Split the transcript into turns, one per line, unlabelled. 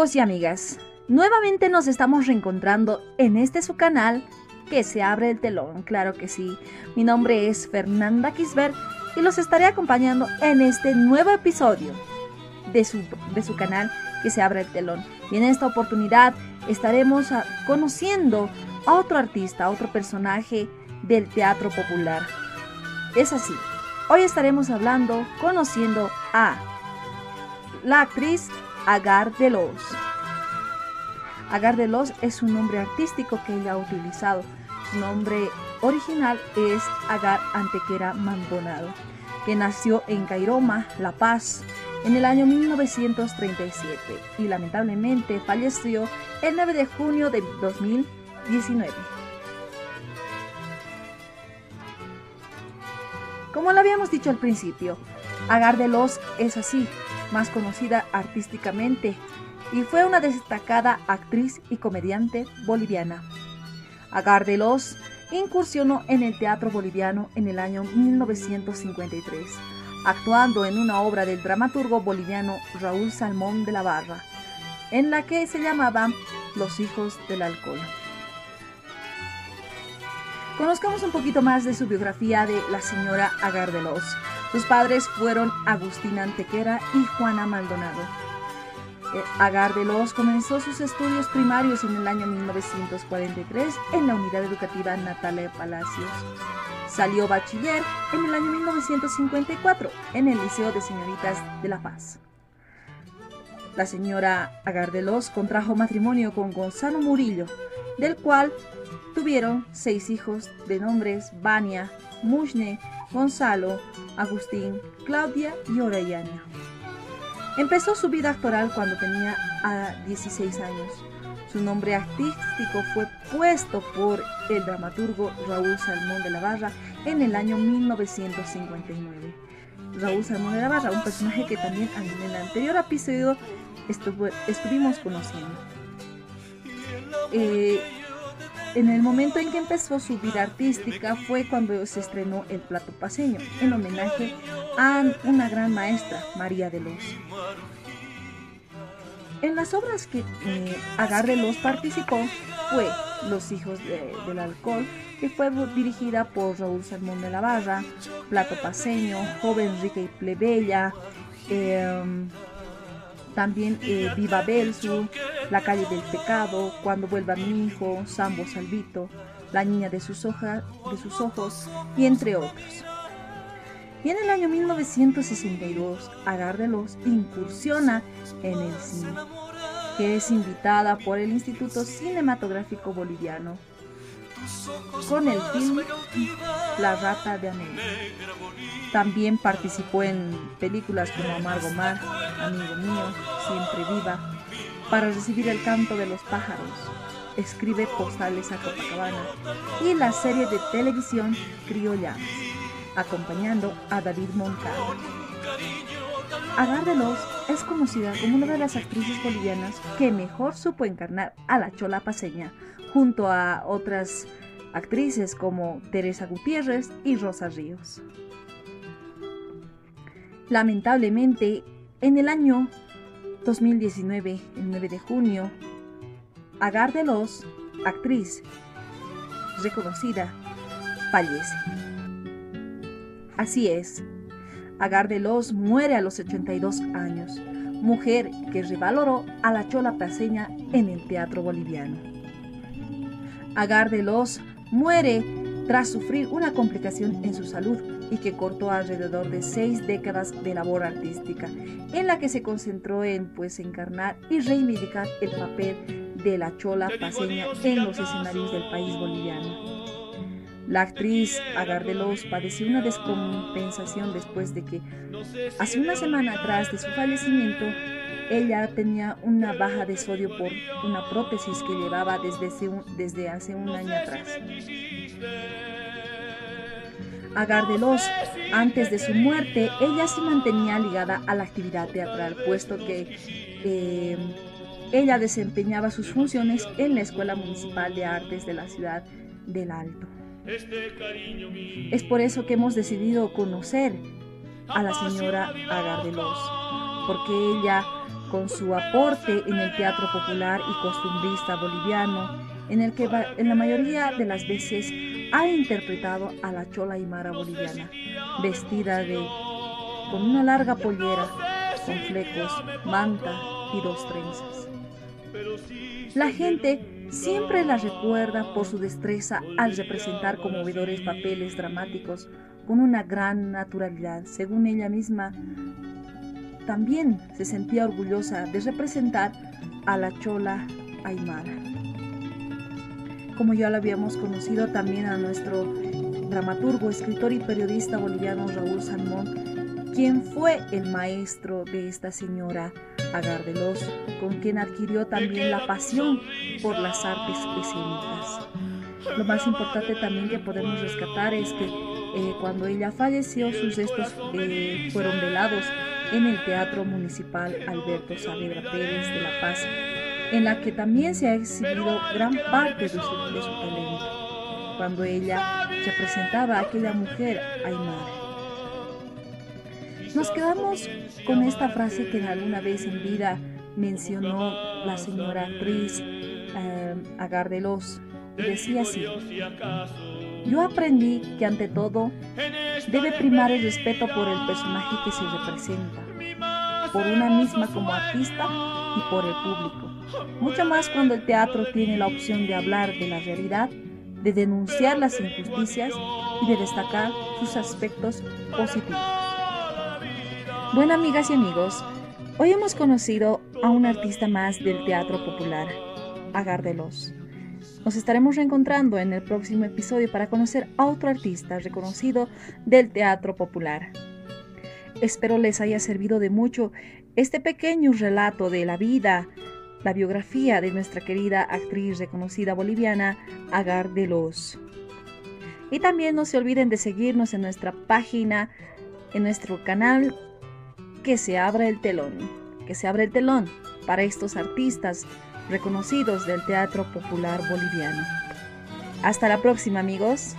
amigos y amigas, nuevamente nos estamos reencontrando en este su canal que se abre el telón, claro que sí. Mi nombre es Fernanda Kisberg y los estaré acompañando en este nuevo episodio de su, de su canal que se abre el telón. Y en esta oportunidad estaremos conociendo a otro artista, a otro personaje del teatro popular. Es así, hoy estaremos hablando, conociendo a la actriz Agar Delos. Agar Delos es un nombre artístico que ella ha utilizado. Su nombre original es Agar Antequera Maldonado, que nació en Cairoma, La Paz, en el año 1937 y lamentablemente falleció el 9 de junio de 2019. Como lo habíamos dicho al principio, Agar Delos es así, más conocida artísticamente, y fue una destacada actriz y comediante boliviana. Agar de los incursionó en el teatro boliviano en el año 1953, actuando en una obra del dramaturgo boliviano Raúl Salmón de la Barra, en la que se llamaba Los hijos del alcohol. Conozcamos un poquito más de su biografía de la señora Agar de los. Sus padres fueron Agustín Antequera y Juana Maldonado. Eh, Agar de los comenzó sus estudios primarios en el año 1943 en la unidad educativa Natalia Palacios. Salió bachiller en el año 1954 en el Liceo de Señoritas de La Paz. La señora Agar de los contrajo matrimonio con Gonzalo Murillo, del cual tuvieron seis hijos de nombres Vania, Mushne, Gonzalo, Agustín, Claudia y Orellana. Empezó su vida actoral cuando tenía 16 años. Su nombre artístico fue puesto por el dramaturgo Raúl Salmón de la Barra en el año 1959. Raúl Salmón de la Barra, un personaje que también en el anterior episodio estuvimos conociendo. Eh, en el momento en que empezó su vida artística fue cuando se estrenó El Plato Paseño, en homenaje a una gran maestra, María de los. En las obras que eh, Agar de los participó fue Los hijos del alcohol, que fue dirigida por Raúl Salmón de la Barra, Plato Paseño, Joven Rica y Plebeya, em, también eh, Viva Belsu, La calle del pecado, Cuando vuelva mi hijo, Sambo Salvito, La niña de sus, ojos, y entre otros. Y en el año 1962, Agar de los incursiona en el cine, que es invitada por el Instituto Cinematográfico Boliviano con el film La Rata de América. También participó en películas como Amargo Mar, Amigo Mío, Siempre Viva, para recibir el canto de los pájaros. Escribe postales a Copacabana y la serie de televisión Criolla, acompañando a David Moncada. Agar de los es conocida como una de las actrices bolivianas que mejor supo encarnar a la chola paseña, junto a otras actrices como Teresa Gutiérrez y Rosa Ríos. Lamentablemente, en el año 2019, el 9 de junio, Agar de los, actriz reconocida, fallece. Así es, Agar de los muere a los 82 años, mujer que revaloró a la chola paseña en el teatro boliviano. Agar de los muere tras sufrir una complicación en su salud y que cortó alrededor de seis décadas de labor artística, en la que se concentró en pues encarnar y reivindicar el papel de la chola paseña en los escenarios del país boliviano. La actriz Agar de los padeció una descompensación después de que, hace una semana atrás de su fallecimiento, ella tenía una baja de sodio por una prótesis que llevaba desde, desde hace un año atrás. Agar de los, antes de su muerte, ella se mantenía ligada a la actividad teatral, puesto que eh, ella desempeñaba sus funciones en la Escuela Municipal de Artes de la ciudad del Alto. Es por eso que hemos decidido conocer a la señora Agar de los, porque ella con su aporte en el teatro popular y costumbrista boliviano, en el que en la mayoría de las veces ha interpretado a la chola aymara boliviana, vestida de con una larga pollera, con flecos, manta y dos trenzas. La gente siempre la recuerda por su destreza al representar conmovedores papeles dramáticos con una gran naturalidad. Según ella misma, también se sentía orgullosa de representar a la chola aymara. Como ya lo habíamos conocido también a nuestro dramaturgo, escritor y periodista boliviano Raúl Salmón, quien fue el maestro de esta señora Agardelos, con quien adquirió también la pasión por las artes escénicas. Lo más importante también que podemos rescatar es que eh, cuando ella falleció, sus restos eh, fueron velados en el Teatro Municipal Alberto Saavedra Pérez de La Paz, en la que también se ha exhibido gran parte de su, talento, cuando ella representaba a aquella mujer aymara. Nos quedamos con esta frase que alguna vez en vida mencionó la señora actriz eh, Agardelos y decía así, yo aprendí que ante todo debe primar el respeto por el personaje que se representa, por una misma como artista y por el público. Mucho más cuando el teatro tiene la opción de hablar de la realidad, de denunciar las injusticias y de destacar sus aspectos positivos. Bueno, amigas y amigos, hoy hemos conocido a un artista más del teatro popular, Agardelos. Nos estaremos reencontrando en el próximo episodio para conocer a otro artista reconocido del teatro popular. Espero les haya servido de mucho este pequeño relato de la vida, la biografía de nuestra querida actriz reconocida boliviana, Agar Y también no se olviden de seguirnos en nuestra página, en nuestro canal que se abra el telón, que se abra el telón para estos artistas reconocidos del teatro popular boliviano. Hasta la próxima amigos.